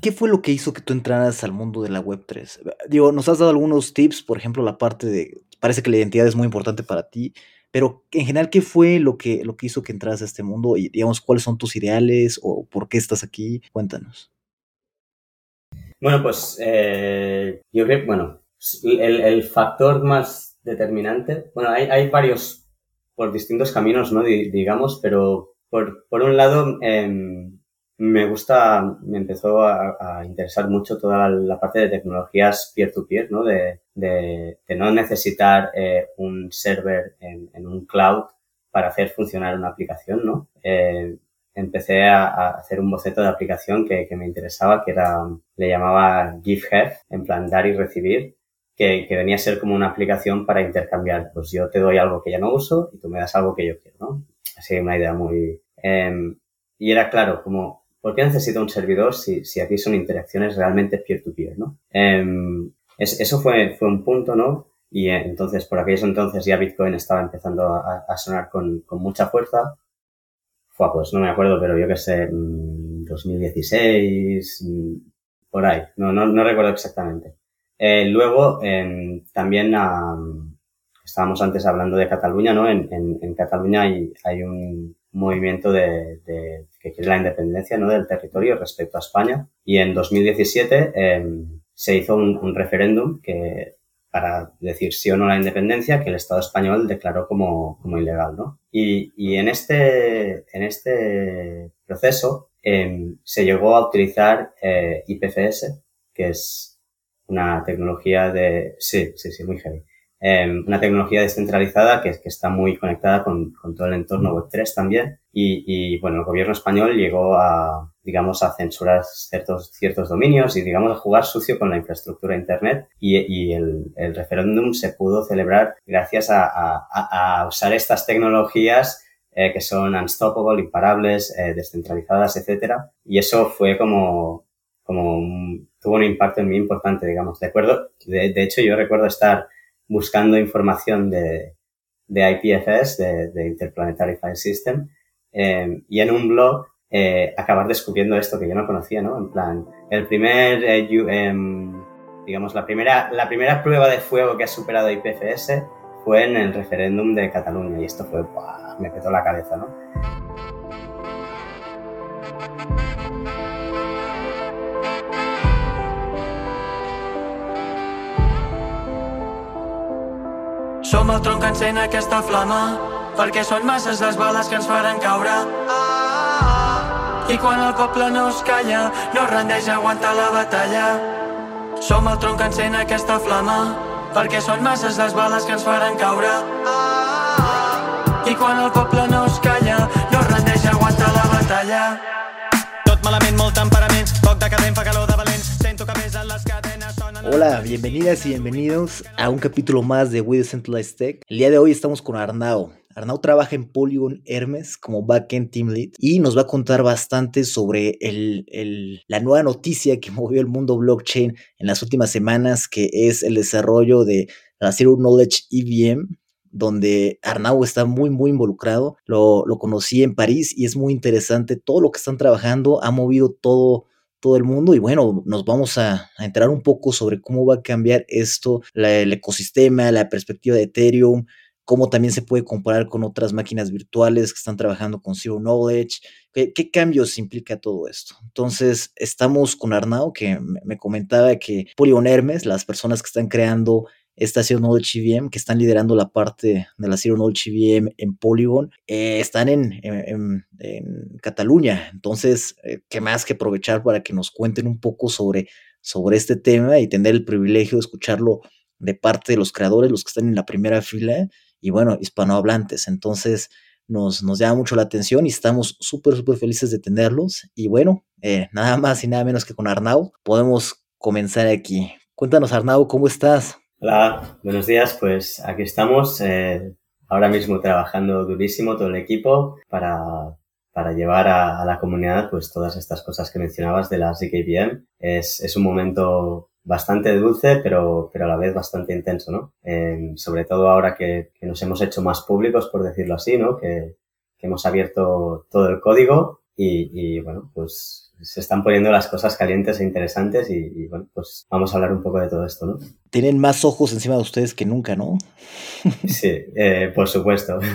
¿Qué fue lo que hizo que tú entraras al mundo de la Web3? Digo, nos has dado algunos tips, por ejemplo, la parte de, parece que la identidad es muy importante para ti, pero en general, ¿qué fue lo que, lo que hizo que entras a este mundo? Y digamos, ¿cuáles son tus ideales o por qué estás aquí? Cuéntanos. Bueno, pues eh, yo creo bueno, el, el, factor más determinante, bueno, hay, hay, varios por distintos caminos, ¿no? digamos, pero por, por un lado, eh, me gusta, me empezó a, interesar mucho toda la, parte de tecnologías peer-to-peer, ¿no? De, de, de, no necesitar eh, un server en, en, un cloud para hacer funcionar una aplicación, ¿no? Eh, empecé a, a, hacer un boceto de aplicación que, que, me interesaba, que era, le llamaba Give en plan dar y recibir, que, que, venía a ser como una aplicación para intercambiar. Pues yo te doy algo que ya no uso y tú me das algo que yo quiero, ¿no? Así una idea muy... Eh, y era claro, como ¿por qué necesito un servidor si, si aquí son interacciones realmente peer-to-peer, ¿no? Eh, es, eso fue, fue un punto, ¿no? Y eh, entonces, por aquellos entonces ya Bitcoin estaba empezando a, a sonar con, con, mucha fuerza. Fue, pues no me acuerdo, pero yo que sé, 2016, mm, mm, por ahí, no, no, no recuerdo exactamente. Eh, luego, eh, también um, estábamos antes hablando de Cataluña, ¿no? En, en, en Cataluña hay, hay un, movimiento de, de, que quiere la independencia ¿no? del territorio respecto a España. Y en 2017 eh, se hizo un, referéndum que para decir sí o no a la independencia que el Estado español declaró como, como ilegal. ¿no? Y, y en, este, en este proceso eh, se llegó a utilizar eh, IPFS, que es una tecnología de... Sí, sí, sí, muy heavy eh, una tecnología descentralizada que, que está muy conectada con, con, todo el entorno Web3 también. Y, y, bueno, el gobierno español llegó a, digamos, a censurar ciertos, ciertos dominios y, digamos, a jugar sucio con la infraestructura de Internet. Y, y el, el, referéndum se pudo celebrar gracias a, a, a usar estas tecnologías eh, que son unstoppable, imparables, eh, descentralizadas, etcétera. Y eso fue como, como un, tuvo un impacto en mí importante, digamos. De acuerdo, de, de hecho, yo recuerdo estar buscando información de, de IPFS, de, Interplanetary File System, eh, y en un blog eh, acabar descubriendo esto que yo no conocía, ¿no? En plan, el primer, eh, eh, digamos, la primera, la primera prueba de fuego que ha superado IPFS fue en el referéndum de Cataluña y esto fue, ¡buah! me petó la cabeza, ¿no? Som el tronc que encén aquesta flama perquè són masses les bales que ens faran caure. I quan el poble no es calla, no rendeix aguantar la batalla. Som el tronc que encén aquesta flama perquè són masses les bales que ens faran caure. I quan el poble no es calla, no rendeix aguantar la batalla. Tot malament, molt temperament, poc decadent, fa calor de valent, sento que pesen les cadenes. Hola, bienvenidas y bienvenidos a un capítulo más de We Decentralized Tech. El día de hoy estamos con Arnau. Arnau trabaja en Polygon Hermes como Backend Team Lead y nos va a contar bastante sobre la nueva noticia que movió el mundo blockchain en las últimas semanas, que es el desarrollo de la Zero Knowledge EVM, donde Arnau está muy, muy involucrado. Lo, lo, conocí en París y es muy interesante todo lo que están trabajando. Ha movido todo, todo el mundo y bueno, nos vamos a, a enterar un poco sobre cómo va a cambiar esto, el ecosistema, la perspectiva de Ethereum, cómo también se puede comparar con otras máquinas virtuales que están trabajando con Zero Knowledge, qué, cambios implica todo esto. Entonces, estamos con Arnau, que me comentaba que Polygon Hermes, las personas que están creando esta Zero Knowledge EVM, que están liderando la parte de la Zero Knowledge EVM en Polygon, eh, están en, en, en, Cataluña. Entonces, eh, qué más que aprovechar para que nos cuenten un poco sobre, sobre este tema y tener el privilegio de escucharlo de parte de los creadores, los que están en la primera fila y bueno, hispanohablantes. Entonces, nos, nos llama mucho la atención y estamos súper, súper felices de tenerlos. Y bueno, eh, nada más y nada menos que con Arnau, podemos comenzar aquí. Cuéntanos, Arnau, ¿cómo estás? Hola, buenos días. Pues aquí estamos, eh, ahora mismo trabajando durísimo todo el equipo para, para llevar a, a, la comunidad pues todas estas cosas que mencionabas de la ZKVM. Es, es un momento bastante dulce, pero, pero a la vez bastante intenso, ¿no? Eh, sobre todo ahora que, que, nos hemos hecho más públicos, por decirlo así, ¿no? Que, que hemos abierto todo el código y, y bueno, pues se están poniendo las cosas calientes e interesantes y, bueno, pues vamos a hablar un poco de todo esto, ¿no? Tienen más ojos encima de ustedes que nunca, ¿no? sí, eh, por supuesto.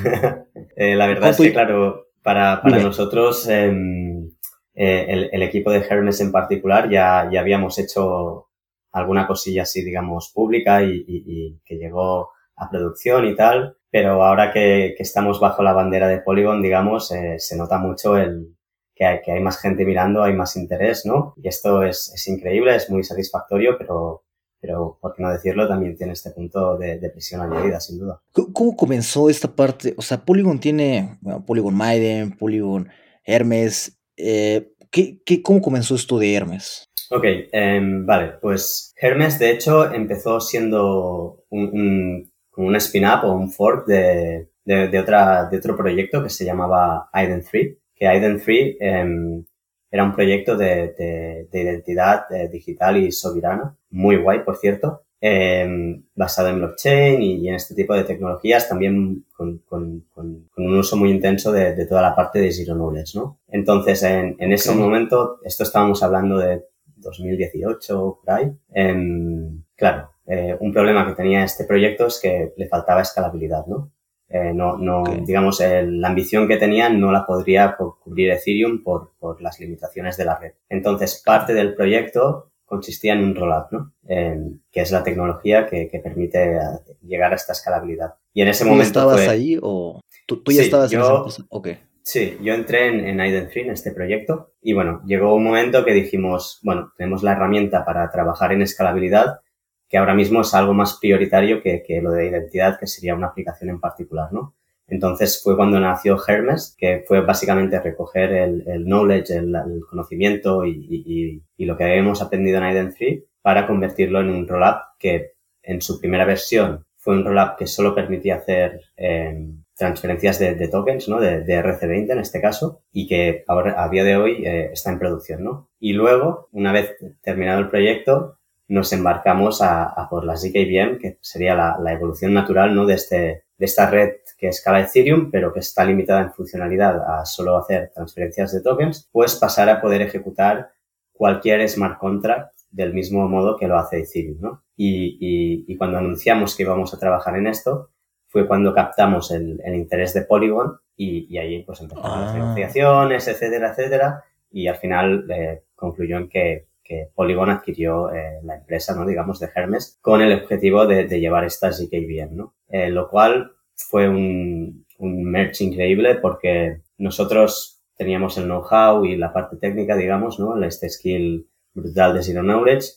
Eh, la verdad es que, claro, para, para nosotros, em, eh, el, el, equipo de Hermes en particular, ya, ya habíamos hecho alguna cosilla así, digamos, pública y, y, y que llegó a producción y tal, pero ahora que, que estamos bajo la bandera de Polygon, digamos, eh, se nota mucho el, que hay, que hay más gente mirando, hay más interés, ¿no? Y esto es, es increíble, es muy satisfactorio, pero, pero por qué no decirlo, también tiene este punto de, de presión añadida, sin duda. ¿Cómo comenzó esta parte? O sea, Polygon tiene, bueno, Polygon Maiden, Polygon Hermes. Eh, ¿qué, qué, ¿Cómo comenzó esto de Hermes? Ok, eh, vale, pues Hermes de hecho empezó siendo un, un, un spin-up o un fork de, de, de, otra, de otro proyecto que se llamaba Aiden 3 que Aiden 3 eh, era un proyecto de, de, de identidad eh, digital y soberana, muy guay, por cierto, eh, basado en blockchain y, y, en este tipo de tecnologías, también con, con, con, con un uso muy intenso de, de, toda la parte de Zero Knowledge, ¿no? Entonces, en, en ese okay. momento, esto estábamos hablando de 2018, por ahí, em, claro, eh, un problema que tenía este proyecto es que le faltaba escalabilidad, ¿no? Eh, no, no okay. digamos, la ambición que tenían no la podría cubrir Ethereum por, por, las limitaciones de la red. Entonces, parte del proyecto consistía en un rollup, ¿no? Eh, que es la tecnología que, que, permite llegar a esta escalabilidad. Y en ese ¿Tú momento. estabas fue... allí o tú, tú ya sí, estabas yo, en esa okay. Sí, yo entré en, en en este proyecto, y bueno, llegó un momento que dijimos, bueno, tenemos la herramienta para trabajar en escalabilidad, que ahora mismo es algo más prioritario que, que, lo de identidad, que sería una aplicación en particular, ¿no? Entonces fue cuando nació Hermes, que fue básicamente recoger el, el knowledge, el, el, conocimiento y, y, y, lo que habíamos aprendido en Aiden 3 para convertirlo en un rollup que en su primera versión fue un rollup que solo permitía hacer eh, transferencias de, de, tokens, ¿no? De, de, RC20 en este caso, y que ahora, a día de hoy eh, está en producción, ¿no? Y luego, una vez terminado el proyecto, nos embarcamos a, a por la ZKVM, que sería la, la, evolución natural ¿no? de, este, de esta red que escala Ethereum, pero que está limitada en funcionalidad a solo hacer transferencias de tokens, pues pasar a poder ejecutar cualquier smart contract del mismo modo que lo hace Ethereum. ¿no? Y, y, y cuando anunciamos que íbamos a trabajar en esto, fue cuando captamos el, el interés de Polygon y, y ahí pues empezaron ah. las negociaciones, etcétera, etcétera, y al final eh, concluyó en que que Polygon adquirió eh, la empresa, ¿no? digamos, de Hermes, con el objetivo de, llevar esta ZKVM, ¿no? Eh, lo cual fue un, un merge increíble porque nosotros teníamos el know-how y la parte técnica, digamos, ¿no? Este skill brutal de Zero Knowledge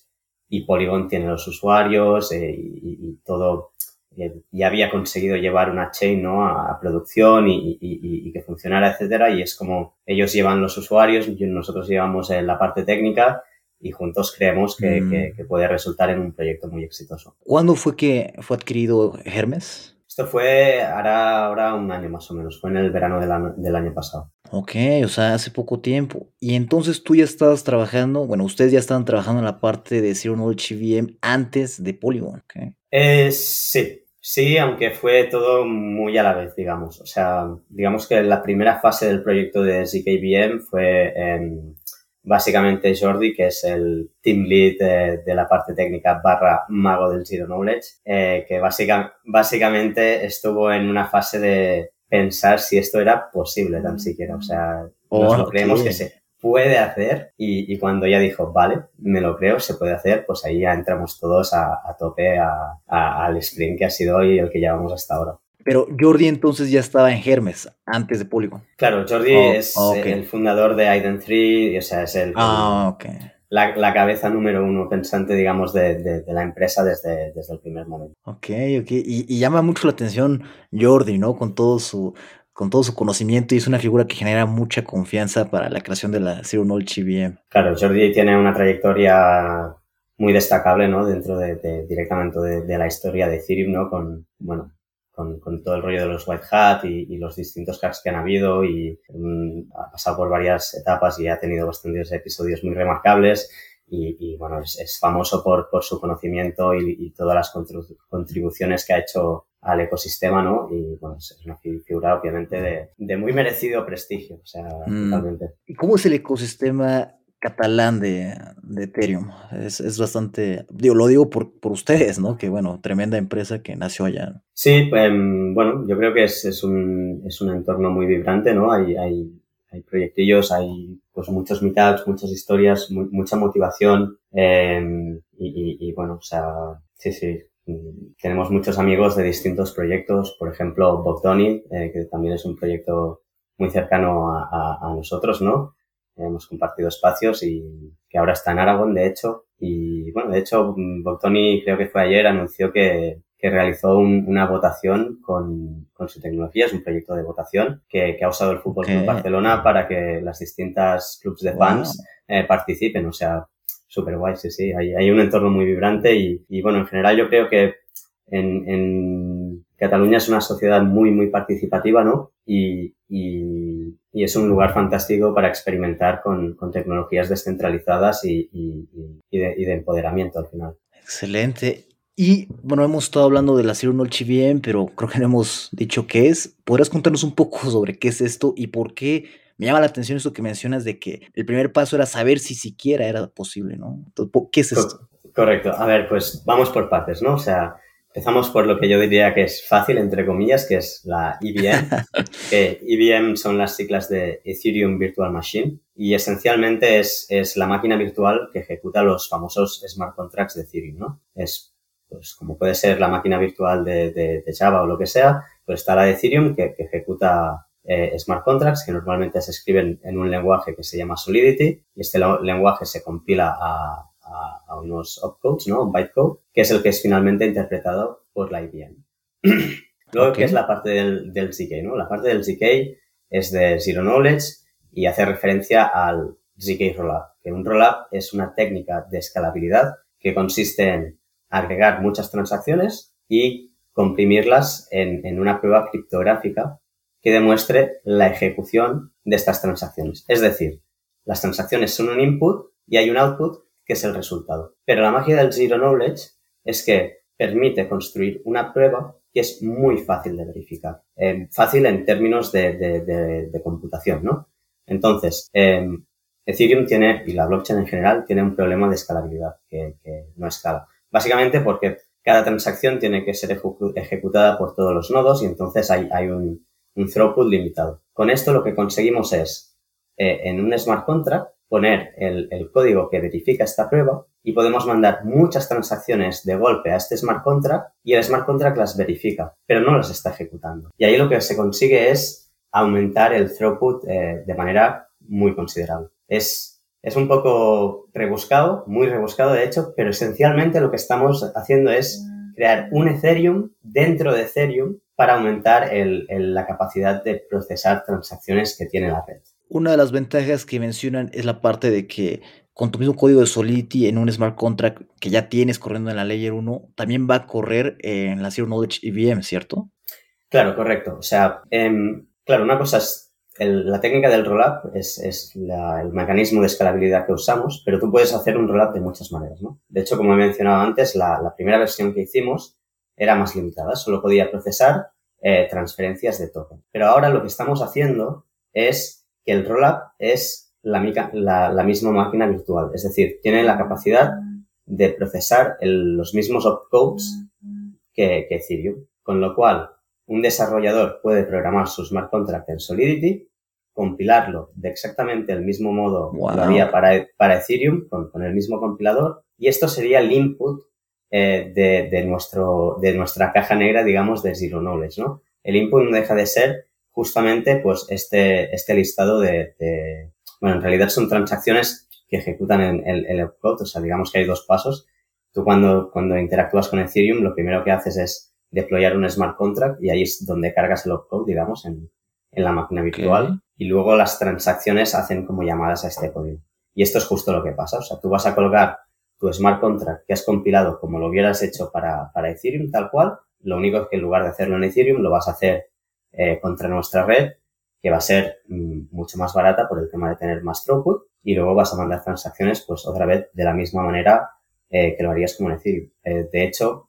y Polygon tiene los usuarios eh, y, y, todo ya había conseguido llevar una chain ¿no? a, producción y, y, y, que funcionara, etcétera, y es como ellos llevan los usuarios, y nosotros llevamos la parte técnica y juntos creemos que, mm. que, que, puede resultar en un proyecto muy exitoso. ¿Cuándo fue que fue adquirido Hermes? Esto fue ahora, ahora un año más o menos, fue en el verano del año, del año pasado. Ok, o sea, hace poco tiempo. Y entonces tú ya estabas trabajando, bueno, ustedes ya estaban trabajando en la parte de Zero Knowledge VM antes de Polygon, ¿ok? Eh, sí, Sí, aunque fue todo muy a la vez, digamos. O sea, digamos que la primera fase del proyecto de ZKVM fue eh, básicamente Jordi, que es el team lead de, de, la parte técnica barra mago del Zero Knowledge, eh, que básica, básicamente estuvo en una fase de pensar si esto era posible tan siquiera. O sea, oh, nos lo creemos que se puede hacer y, y, cuando ya dijo, vale, me lo creo, se puede hacer, pues ahí ya entramos todos a, a tope a, a, al sprint que ha sido hoy el que llevamos hasta ahora. Pero Jordi entonces ya estaba en Hermes antes de Polygon. Claro, Jordi oh, es okay. el fundador de Aiden 3, o sea, es el, ah, okay. la, la, cabeza número uno pensante, digamos, de, de, de, la empresa desde, desde el primer momento. Ok, ok. Y, y, llama mucho la atención Jordi, ¿no? Con todo su con todo su conocimiento y es una figura que genera mucha confianza para la creación de la Zero Knowledge IBM. Claro, Jordi tiene una trayectoria muy destacable, ¿no? Dentro de, de directamente de, de, la historia de Ethereum, ¿no? Con, bueno, con, con, todo el rollo de los White Hat y, y los distintos cracks que han habido y um, ha pasado por varias etapas y ha tenido bastantes episodios muy remarcables y, y bueno, es, es, famoso por, por su conocimiento y, y todas las contribuciones que ha hecho al ecosistema, ¿no? Y bueno, es una figura obviamente de, de muy merecido prestigio, o sea, mm. totalmente. ¿Y cómo es el ecosistema catalán de, Ethereum. Es, bastante, digo, lo digo por, por ustedes, ¿no? Que bueno, tremenda empresa que nació allá. Sí, em, bueno, yo creo que es, es, un, es un entorno muy vibrante, ¿no? Hay, hay, hay proyectillos, hay pues muchos meetups, muchas historias, mucha motivación em, y, y, bueno, o sea, sí, sí, tenemos muchos amigos de distintos proyectos, por ejemplo, Bogdoni, eh, que también es un proyecto muy cercano a, a, nosotros, ¿no? Hemos compartido espacios y que ahora está en Aragón, de hecho. Y bueno, de hecho, Bogdoni creo que fue ayer, anunció que, que realizó una votación con, con, su tecnología, es un proyecto de votación que, que ha usado el Fútbol Club Barcelona para que las distintas clubs de fans eh, participen. O sea, súper guay, sí, sí. Hay, hay, un entorno muy vibrante y, y, bueno, en general yo creo que en, en Cataluña es una sociedad muy, muy participativa, ¿no? Y, y, y es un lugar fantástico para experimentar con, con tecnologías descentralizadas y, y de, de, empoderamiento al final. Excelente. Y bueno, hemos estado hablando de la Knowledge VM, pero creo que no hemos dicho qué es. ¿Podrías contarnos un poco sobre qué es esto y por qué me llama la atención esto que mencionas de que el primer paso era saber si siquiera era posible, ¿no? ¿Qué es esto? Correcto. A ver, pues vamos por partes, ¿no? O sea, empezamos por lo que yo diría que es fácil, entre comillas, que es la EVM. que EVM son las siglas de Ethereum Virtual Machine y esencialmente es, es la máquina virtual que ejecuta los famosos smart contracts de Ethereum, ¿no? Es, pues, como puede ser la máquina virtual de, de, de Java o lo que sea, pues está la de Ethereum que, que ejecuta eh, smart contracts que normalmente se escriben en un lenguaje que se llama Solidity y este lenguaje se compila a, a, unos opcodes, ¿no? bytecode, que es el que es finalmente interpretado por la IBM. Luego, que es la parte del, del ZK, ¿no? La parte del ZK es de Zero Knowledge y hace referencia al ZK Rollup, que un rollup es una técnica de escalabilidad que consiste en agregar muchas transacciones y comprimirlas en, en una prueba criptográfica que demuestre la ejecución de estas transacciones. Es decir, las transacciones son un input y hay un output que es el resultado. Pero la magia del Zero Knowledge es que permite construir una prueba que es muy fácil de verificar. Eh, fácil en términos de, computación, ¿no? Entonces, eh, Ethereum tiene, y la blockchain en general, tiene un problema de escalabilidad que, no escala. Básicamente porque cada transacción tiene que ser ejecutada por todos los nodos y entonces hay, un throughput limitado. Con esto lo que conseguimos es, eh, en un smart contract, poner el, el, código que verifica esta prueba y podemos mandar muchas transacciones de golpe a este smart contract y el smart contract las verifica, pero no las está ejecutando. Y ahí lo que se consigue es aumentar el throughput eh, de manera muy considerable. Es, es un poco rebuscado, muy rebuscado de hecho, pero esencialmente lo que estamos haciendo es crear un Ethereum dentro de Ethereum para aumentar el, la capacidad de procesar transacciones que tiene la red. Una de las ventajas que mencionan es la parte de que con tu mismo código de Solidity en un smart contract que ya tienes corriendo en la Layer 1, también va a correr en la Zero Knowledge EVM, ¿cierto? Claro, correcto. O sea, em, claro, una cosa es la técnica del rollup es, es el mecanismo de escalabilidad que usamos, pero tú puedes hacer un rollup de muchas maneras, ¿no? De hecho, como he mencionado antes, la, primera versión que hicimos era más limitada, solo podía procesar eh, transferencias de token. Pero ahora lo que estamos haciendo es que el rollup es la, la, la, misma máquina virtual, es decir, tiene la capacidad de procesar el, los mismos opcodes que, que Ethereum, con lo cual un desarrollador puede programar su smart contract en Solidity, compilarlo de exactamente el mismo modo que lo había para, para Ethereum, con, con, el mismo compilador, y esto sería el input eh, de, de, nuestro, de nuestra caja negra, digamos, de Zero Knowledge, ¿no? El input no deja de ser justamente, pues, este, este listado de, de bueno, en realidad son transacciones que ejecutan en el, el o sea, digamos que hay dos pasos. Tú cuando, cuando interactúas con Ethereum, lo primero que haces es deployar un smart contract y ahí es donde cargas el opcode, digamos, en, en la máquina virtual. Y luego las transacciones hacen como llamadas a este código. Y esto es justo lo que pasa. O sea, tú vas a colgar tu smart contract que has compilado como lo hubieras hecho para, para Ethereum tal cual, lo único es que en lugar de hacerlo en Ethereum lo vas a hacer eh, contra nuestra red, que va a ser mm, mucho más barata por el tema de tener más throughput y luego vas a mandar transacciones pues otra vez de la misma manera eh, que lo harías como en Ethereum. Eh, de hecho,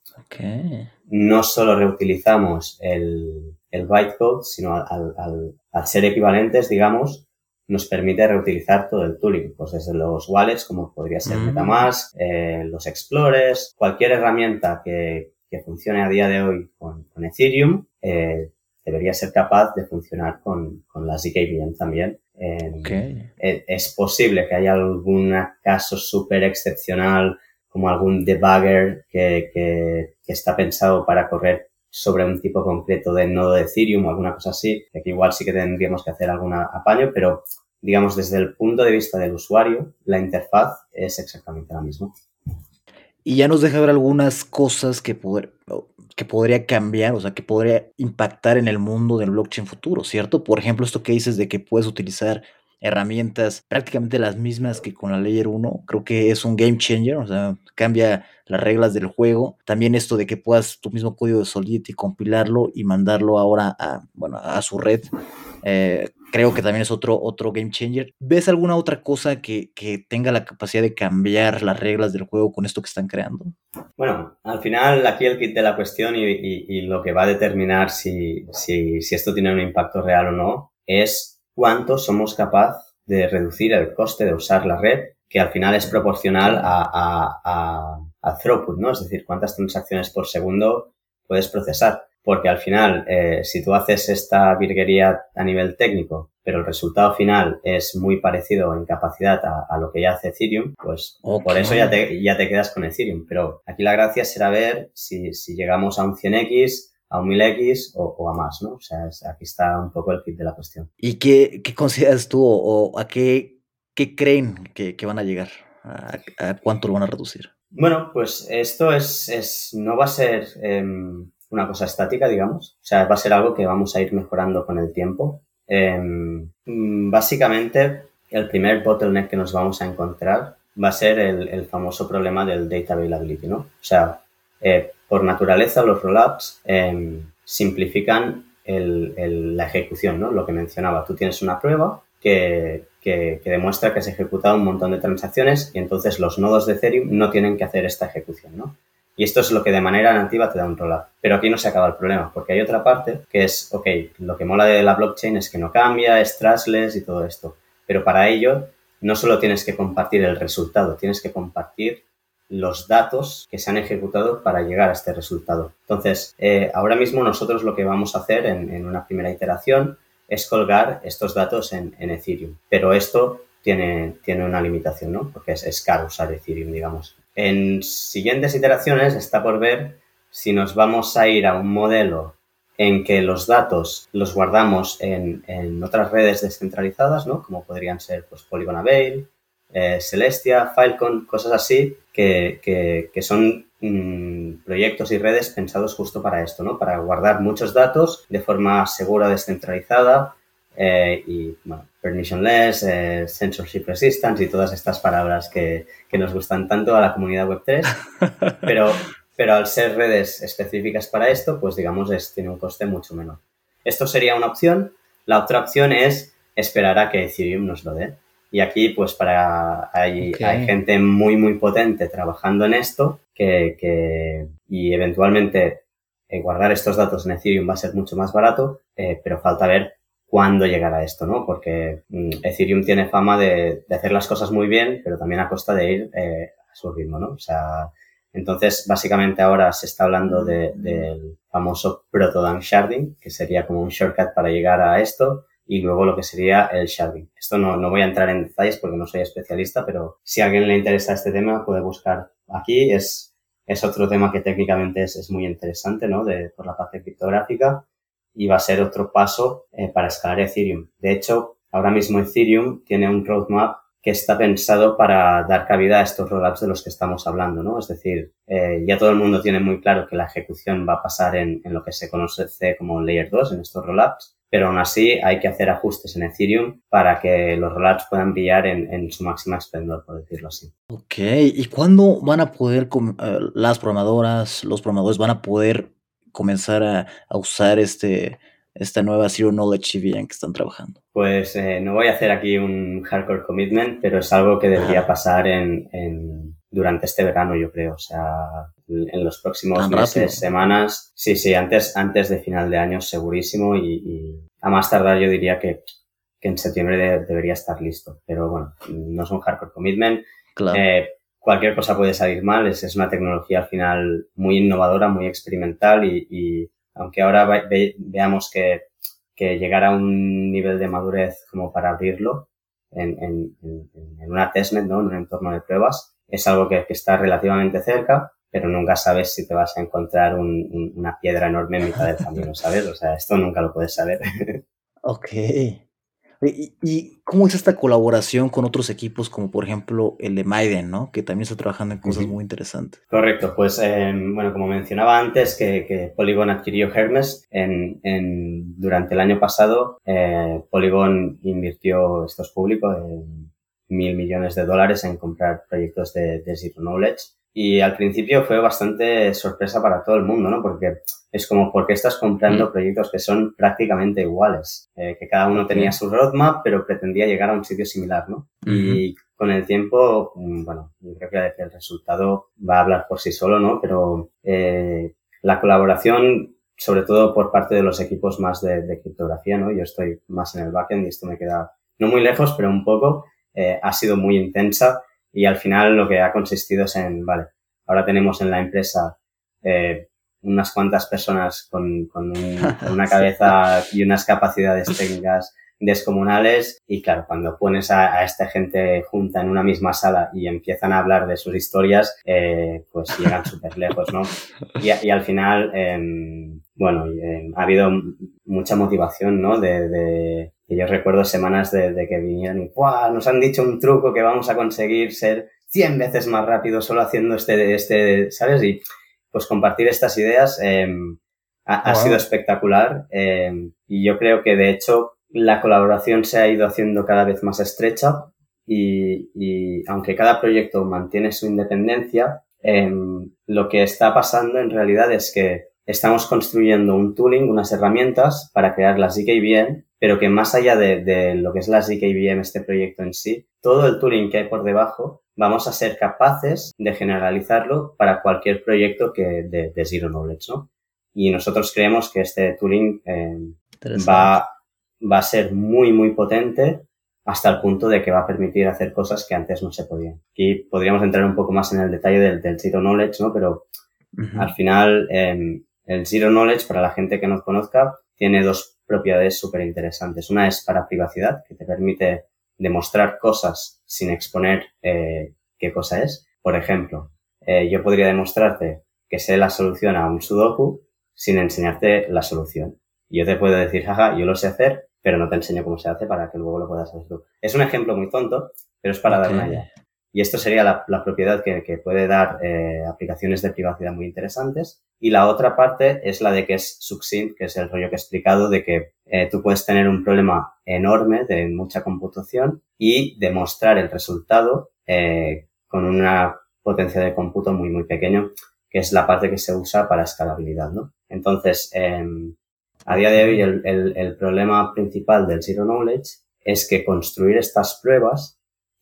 no solo reutilizamos el, el bytecode, sino al, al, al, ser equivalentes, digamos, nos permite reutilizar todo el tooling, pues desde los wallets, como podría ser Mm. Metamask, eh, los Explorers, cualquier herramienta que, que funcione a día de hoy con, con Ethereum, eh, debería ser capaz de funcionar con, con la ZKVM también. Eh, Ok. e- es posible que haya algún caso súper excepcional, como algún debugger que, que, que está pensado para correr sobre un tipo concreto de nodo de Ethereum o alguna cosa así, que aquí igual sí que tendríamos que hacer algún apaño, pero digamos desde el punto de vista del usuario, la interfaz es exactamente la misma. Y ya nos deja ver algunas cosas que, poder, que podría cambiar, o sea, que podría impactar en el mundo del blockchain futuro, ¿cierto? Por ejemplo, esto que dices de que puedes utilizar herramientas prácticamente las mismas que con la Layer 1, creo que es un game changer, o sea, cambia las reglas del juego. También esto de que puedas tu mismo código de Solidity compilarlo y mandarlo ahora a, bueno, a su red, eh, creo que también es otro, otro game changer. ¿Ves alguna otra cosa que, que tenga la capacidad de cambiar las reglas del juego con esto que están creando? Bueno, al final aquí el kit de la cuestión y, lo que va a determinar si, si, si esto tiene un impacto real o no es cuánto somos capaz de reducir el coste de usar la red, que al final es proporcional a, a, a, a throughput, ¿no? Es decir, cuántas transacciones por segundo puedes procesar. Porque al final, eh, si tú haces esta virguería a nivel técnico, pero el resultado final es muy parecido en capacidad a, a lo que ya hace Ethereum, pues por eso ya te, ya te quedas con Ethereum. Pero aquí la gracia será ver si, si llegamos a un 100x, a un 1000x o, o a más, ¿no? O sea, es- aquí está un poco el kit de la cuestión. ¿Y qué, qué consideras tú o, o a qué, qué creen que, que van a llegar? ¿A, a cuánto lo van a reducir? Bueno, pues esto es, es no va a ser em, una cosa estática, digamos. O sea, va a ser algo que vamos a ir mejorando con el tiempo. Em, mm, básicamente, el primer bottleneck que nos vamos a encontrar va a ser el, el famoso problema del data availability, ¿no? O sea, eh, por naturaleza los rollups em, simplifican el- el- la ejecución, ¿no? Lo que mencionaba. Tú tienes una prueba que, que- que demuestra que has ejecutado un montón de transacciones y entonces los nodos de Ethereum no tienen que hacer esta ejecución, ¿no? Y esto es lo que de manera nativa te da un rollup. Pero aquí no se acaba el problema, porque hay otra parte que es, ok, lo que mola de la blockchain es que no cambia, es trustless y todo esto. Pero para ello no solo tienes que compartir el resultado, tienes que compartir los datos que se han ejecutado para llegar a este resultado. Entonces, eh, ahora mismo nosotros lo que vamos a hacer en, en una primera iteración es colgar estos datos en, en Ethereum. Pero esto tiene, tiene una limitación, ¿no? Porque es, es caro usar Ethereum, digamos. En siguientes iteraciones está por ver si nos vamos a ir a un modelo en que los datos los guardamos en, en otras redes descentralizadas, ¿no? Como podrían ser pues, Polygon Avail, eh, Celestia, Filecoin, cosas así, que, que, son mm, proyectos y redes pensados justo para esto, ¿no? Para guardar muchos datos de forma segura, descentralizada eh, y, bueno, permissionless, eh, censorship resistance y todas estas palabras que, que nos gustan tanto a la comunidad Web3, pero, pero al ser redes específicas para esto, pues digamos, es, tiene un coste mucho menor. Esto sería una opción. La otra opción es esperar a que Ethereum nos lo dé. Y aquí, pues, para hay, hay gente muy, muy potente trabajando en esto que, que y eventualmente eh, guardar estos datos en Ethereum va a ser mucho más barato, eh, pero falta ver cuándo llegará esto, ¿no? Porque mm, Ethereum tiene fama de, de hacer las cosas muy bien, pero también a costa de ir eh, a su ritmo, ¿no? O sea, entonces, básicamente ahora se está hablando de- del famoso proto sharding, que sería como un shortcut para llegar a esto, y luego lo que sería el sharding. Esto no, no voy a entrar en detalles porque no soy especialista, pero si a alguien le interesa este tema puede buscar aquí. Es, es otro tema que técnicamente es, es muy interesante, ¿no? De, por la parte criptográfica y va a ser otro paso eh, para escalar Ethereum. De hecho, ahora mismo Ethereum tiene un roadmap que está pensado para dar cabida a estos rollups de los que estamos hablando, ¿no? Es decir, eh, ya todo el mundo tiene muy claro que la ejecución va a pasar en, lo que se conoce como Layer 2, en estos rollups, pero aún así hay que hacer ajustes en Ethereum para que los rollups puedan brillar en, su máxima esplendor, por decirlo así. Ok, ¿y cuándo van a poder, eh, las programadoras, los programadores van a poder comenzar a, a usar este, esta nueva Zero Knowledge CVM que están trabajando? Pues eh, no voy a hacer aquí un hardcore commitment, pero es algo que debería Ah. pasar en, en- durante este verano, yo creo. O sea, en los próximos Tan meses, rápido. semanas. Sí, sí, antes, antes de final de año, segurísimo. Y, y a más tardar, yo diría que que en septiembre debería estar listo. Pero bueno, no es un hardcore commitment. Claro. Eh, cualquier cosa puede salir mal. Es, es, una tecnología al final muy innovadora, muy experimental y, y aunque ahora ve, veamos que, que llegar a un nivel de madurez como para abrirlo en, en, en, una testnet, ¿no? En un entorno de pruebas, es algo que, está relativamente cerca, pero nunca sabes si te vas a encontrar un, una piedra enorme en mitad del camino, ¿sabes? O sea, esto nunca lo puedes saber. Ok. ¿Y, ¿Y, cómo es esta colaboración con otros equipos, como por ejemplo el de Maiden, ¿no? Que también está trabajando en cosas uh -huh. muy interesantes. Correcto, pues eh, bueno, como mencionaba antes, que, que Polygon adquirió Hermes en, en, durante el año pasado, eh, Polygon invirtió, esto es público, en mil millones de dólares en comprar proyectos de, de Zero Knowledge. Y al principio fue bastante sorpresa para todo el mundo, ¿no? Porque es como, ¿por qué estás comprando mm. proyectos que son prácticamente iguales? Eh, que cada uno tenía su roadmap, pero pretendía llegar a un sitio similar, ¿no? Y con el tiempo, mm, bueno, yo creo que el resultado va a hablar por sí solo, ¿no? Pero eh, la colaboración, sobre todo por parte de los equipos más de, de, criptografía, ¿no? Yo estoy más en el backend y esto me queda no muy lejos, pero un poco, eh, ha sido muy intensa y al final lo que ha consistido es en, vale, ahora tenemos en la empresa eh, unas cuantas personas con, con, un, con una cabeza y unas capacidades técnicas descomunales y claro, cuando pones a, a, esta gente junta en una misma sala y empiezan a hablar de sus historias, eh, pues llegan súper lejos, ¿no? Y, y, al final, eh, bueno, eh, ha habido mucha motivación, ¿no? De, de y yo recuerdo semanas de, de que vinieron y ¡guau! Nos han dicho un truco que vamos a conseguir ser 100 veces más rápido solo haciendo este, este, ¿sabes? Y pues compartir estas ideas eh, ha, wow. ha, sido espectacular eh, y yo creo que de hecho la colaboración se ha ido haciendo cada vez más estrecha y, y aunque cada proyecto mantiene su independencia, eh, lo que está pasando en realidad es que estamos construyendo un tooling, unas herramientas para crear las ZKVM, pero que más allá de, de lo que es las ZKVM, este proyecto en sí, todo el tooling que hay por debajo, vamos a ser capaces de generalizarlo para cualquier proyecto que de, de Zero Knowledge, ¿no? Y nosotros creemos que este tooling eh, va, va a ser muy, muy potente hasta el punto de que va a permitir hacer cosas que antes no se podían. Y podríamos entrar un poco más en el detalle del, del Zero Knowledge, ¿no? Pero uh -huh. al final, eh, el Zero Knowledge, para la gente que no conozca, tiene dos propiedades súper interesantes. Una es para privacidad, que te permite demostrar cosas sin exponer eh, qué cosa es. Por ejemplo, eh, yo podría demostrarte que sé la solución a un sudoku sin enseñarte la solución. Yo te puedo decir, jaja, yo lo sé hacer, pero no te enseño cómo se hace para que luego lo puedas hacer tú. Es un ejemplo muy tonto, pero es para okay. dar una idea. Y esto sería la, propiedad que, puede dar eh, aplicaciones de privacidad muy interesantes. Y la otra parte es la de que es succinct, que es el rollo que he explicado de que eh, tú puedes tener un problema enorme de mucha computación y demostrar el resultado eh, con una potencia de cómputo muy, muy pequeño, que es la parte que se usa para escalabilidad, ¿no? Entonces, eh, a día de hoy el problema principal del Zero Knowledge es que construir estas pruebas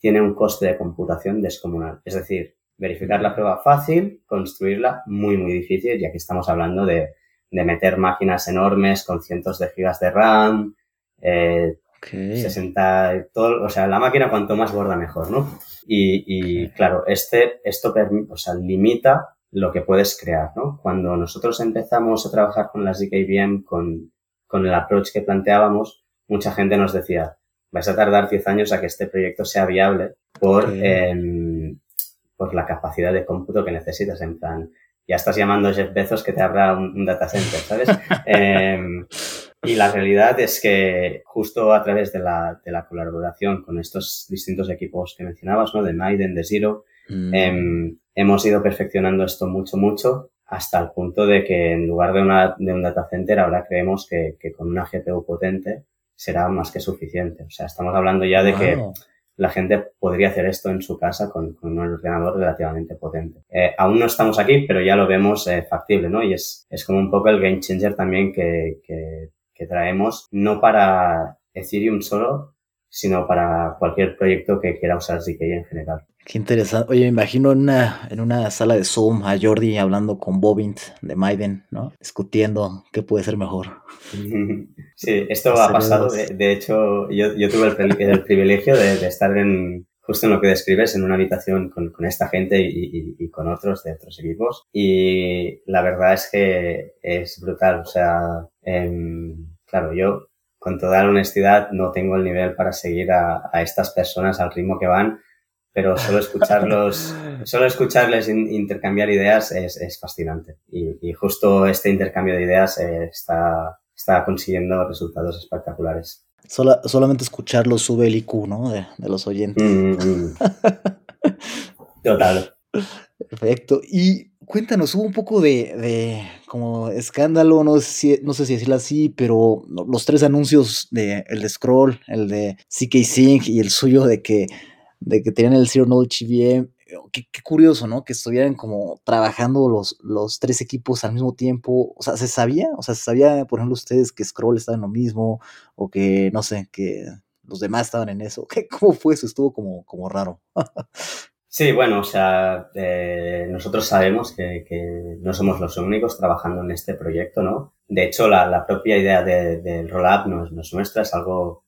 tiene un coste de computación descomunal. Es decir, verificar la prueba fácil, construirla muy, muy difícil, ya que estamos hablando de, de meter máquinas enormes con cientos de gigas de RAM, eh, okay. 60, todo, o sea, la máquina cuanto más gorda mejor, ¿no? Y, y okay. claro, este, esto permite, o sea, limita lo que puedes crear, ¿no? Cuando nosotros empezamos a trabajar con las DKVM, con, con el approach que planteábamos, mucha gente nos decía, vais a tardar 10 años a que este proyecto sea viable por, okay. eh, por la capacidad de cómputo que necesitas. En plan, ya estás llamando a Jeff Bezos que te abra un, un data center, ¿sabes? eh, y la realidad es que justo a través de la, de la colaboración con estos distintos equipos que mencionabas, ¿no? De Maiden, de Zero, mm. eh, hemos ido perfeccionando esto mucho, mucho hasta el punto de que en lugar de, una, de un data center ahora creemos que, que con una GPU potente será más que suficiente. O sea, estamos hablando ya de wow. que la gente podría hacer esto en su casa con, con un ordenador relativamente potente. Eh, aún no estamos aquí, pero ya lo vemos eh, factible, ¿no? Y es, es como un poco el game changer también que, que, que traemos, no para Ethereum solo, sino para cualquier proyecto que quiera usar ZK en general. Qué interesante. Oye, me imagino en una, en una sala de Zoom a Jordi hablando con Bobint de Maiden, ¿no? Discutiendo qué puede ser mejor. Sí, esto ha pasado. De, hecho, yo, tuve el, privilegio de, estar en, justo en lo que describes, en una habitación con, esta gente y, con otros de otros equipos. Y la verdad es que es brutal. O sea, em, claro, yo con toda la honestidad no tengo el nivel para seguir a, a estas personas al ritmo que van pero solo escucharlos, solo escucharles intercambiar ideas es, es fascinante. Y, y, justo este intercambio de ideas eh, está, está consiguiendo resultados espectaculares. solamente escucharlos sube el IQ, ¿no? De, de los oyentes. Mm, mm. Total. Perfecto. Y cuéntanos, hubo un poco de, de como escándalo, no sé, si, no sé si decirlo así, pero los tres anuncios de el de Scroll, el de CK Sync y el suyo de que de que tenían el Zero Knowledge VM. Qué, qué, curioso, ¿no? Que estuvieran como trabajando los, los tres equipos al mismo tiempo. O sea, ¿se sabía? O sea, ¿se sabía, por ejemplo, ustedes que Scroll estaba en lo mismo? O que, no sé, que los demás estaban en eso. ¿Qué, ¿Cómo fue eso? Estuvo como, como raro. Sí, bueno, o sea, eh, nosotros sabemos que, que, no somos los únicos trabajando en este proyecto, ¿no? De hecho, la, la propia idea del de, roll-up no, no, es nuestra, es algo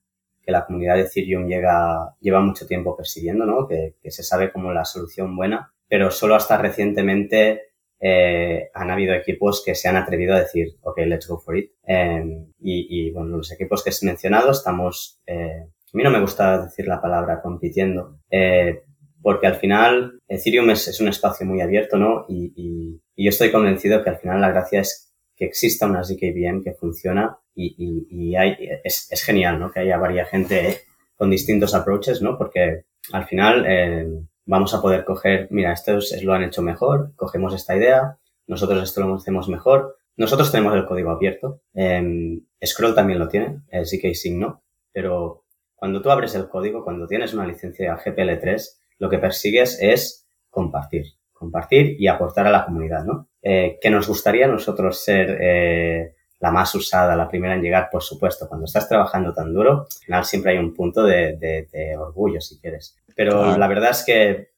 que la comunidad de Ethereum llega, lleva mucho tiempo persiguiendo, ¿no? Que, que se sabe como la solución buena, pero solo hasta recientemente eh, han habido equipos que se han atrevido a decir, ok, let's go for it. Eh, y, y, bueno, los equipos que he mencionado estamos, eh, a mí no me gusta decir la palabra compitiendo, eh, porque al final Ethereum es, es, un espacio muy abierto, ¿no? Y, y, y, yo estoy convencido que al final la gracia es que exista una ZKVM que funciona y, y, hay, es, es, genial, ¿no? Que haya varias gente con distintos approaches, ¿no? Porque al final eh, vamos a poder coger, mira, estos lo han hecho mejor, cogemos esta idea, nosotros esto lo hacemos mejor. Nosotros tenemos el código abierto, eh, Scroll también lo tiene, el ZK no, pero cuando tú abres el código, cuando tienes una licencia GPL3, lo que persigues es compartir, compartir y aportar a la comunidad, ¿no? Eh, que nos gustaría nosotros ser eh, la más usada, la primera en llegar, por supuesto. Cuando estás trabajando tan duro, al final siempre hay un punto de, de, orgullo, si quieres. Pero la verdad es que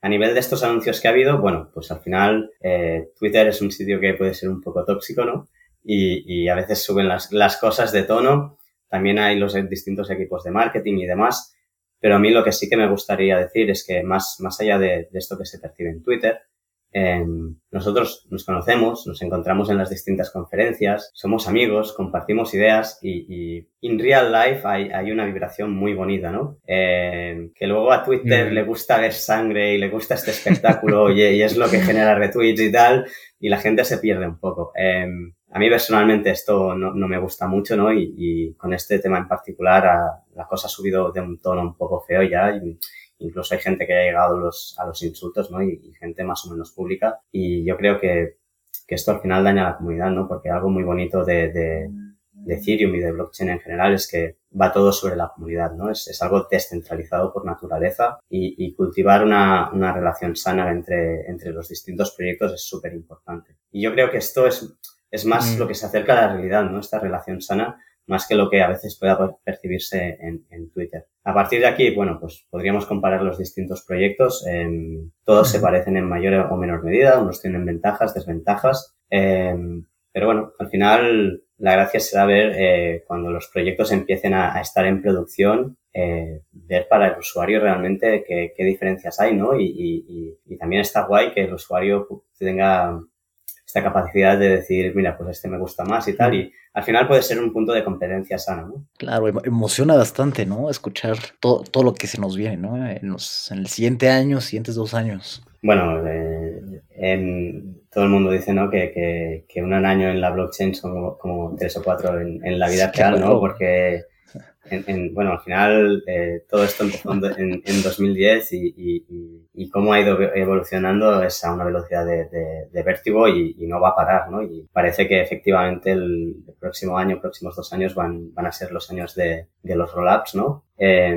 a nivel de estos anuncios que ha habido, bueno, pues al final eh, Twitter es un sitio que puede ser un poco tóxico, ¿no? Y, y a veces suben las, las, cosas de tono. También hay los distintos equipos de marketing y demás. Pero a mí lo que sí que me gustaría decir es que más, más allá de, de esto que se percibe en Twitter, eh, nosotros nos conocemos, nos encontramos en las distintas conferencias, somos amigos, compartimos ideas y, y in real life hay, hay, una vibración muy bonita, ¿no? Eh, que luego a Twitter mm. le gusta ver sangre y le gusta este espectáculo y, y, es lo que genera retweets y tal y la gente se pierde un poco. Eh, a mí personalmente esto no, no, me gusta mucho, ¿no? Y, y con este tema en particular a, la cosa ha subido de un tono un poco feo ya y, Incluso hay gente que ha llegado los, a los insultos, ¿no? Y, gente más o menos pública. Y yo creo que, que, esto al final daña a la comunidad, ¿no? Porque algo muy bonito de, de, de Ethereum y de blockchain en general es que va todo sobre la comunidad, ¿no? Es, es algo descentralizado por naturaleza y, y cultivar una, una, relación sana entre, entre los distintos proyectos es súper importante. Y yo creo que esto es, es más mm. lo que se acerca a la realidad, ¿no? Esta relación sana, más que lo que a veces pueda percibirse en, en Twitter. A partir de aquí, bueno, pues podríamos comparar los distintos proyectos. Eh, todos se parecen en mayor o menor medida, unos tienen ventajas, desventajas. Eh, pero bueno, al final la gracia será ver eh, cuando los proyectos empiecen a, a estar en producción, eh, ver para el usuario realmente qué, qué diferencias hay, ¿no? Y, y, y, también está guay que el usuario tenga esta capacidad de decir, mira, pues este me gusta más y tal, y al final puede ser un punto de competencia sana, ¿no? Claro, emociona bastante, ¿no? Escuchar todo, todo lo que se nos viene, ¿no? En, los, en el siguiente año, siguientes dos años. Bueno, eh, en, todo el mundo dice, ¿no? Que, que, que, un año en la blockchain son como, como tres o cuatro en, en la vida real, ¿no? Porque en, en, bueno, al final eh, todo esto empezó en, en 2010 y, y, y, cómo ha ido evolucionando es a una velocidad de, de, de vértigo y, y, no va a parar, ¿no? Y parece que efectivamente el, próximo año, próximos dos años van, van a ser los años de, de los roll-ups, ¿no? Eh,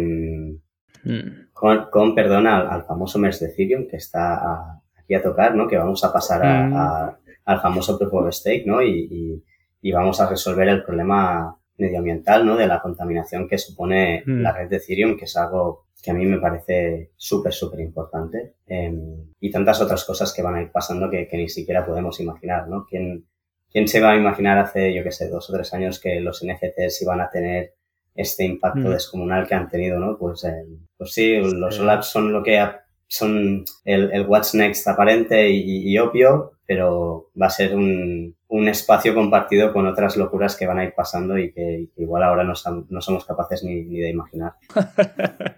mm. con, con, perdón, al, al, famoso mes de Ethereum que está a, aquí a tocar, ¿no? Que vamos a pasar a, mm. a, al famoso Proof of Stake, ¿no? Y, y, y vamos a resolver el problema medioambiental, ¿no? De la contaminación que supone Mm. la red de Ethereum, que es algo que a mí me parece súper, súper importante. Em, y tantas otras cosas que van a ir pasando que, que ni siquiera podemos imaginar, ¿no? ¿Quién, ¿Quién se va a imaginar hace, yo qué sé, dos o tres años que los NFTs iban a tener este impacto Mm. descomunal que han tenido, ¿no? Pues, eh, pues sí, los Sí. labs son lo que ha- son el, el what's next aparente y, y obvio, pero va a ser un, un espacio compartido con otras locuras que van a ir pasando y que, igual ahora no, no somos capaces ni, ni de imaginar.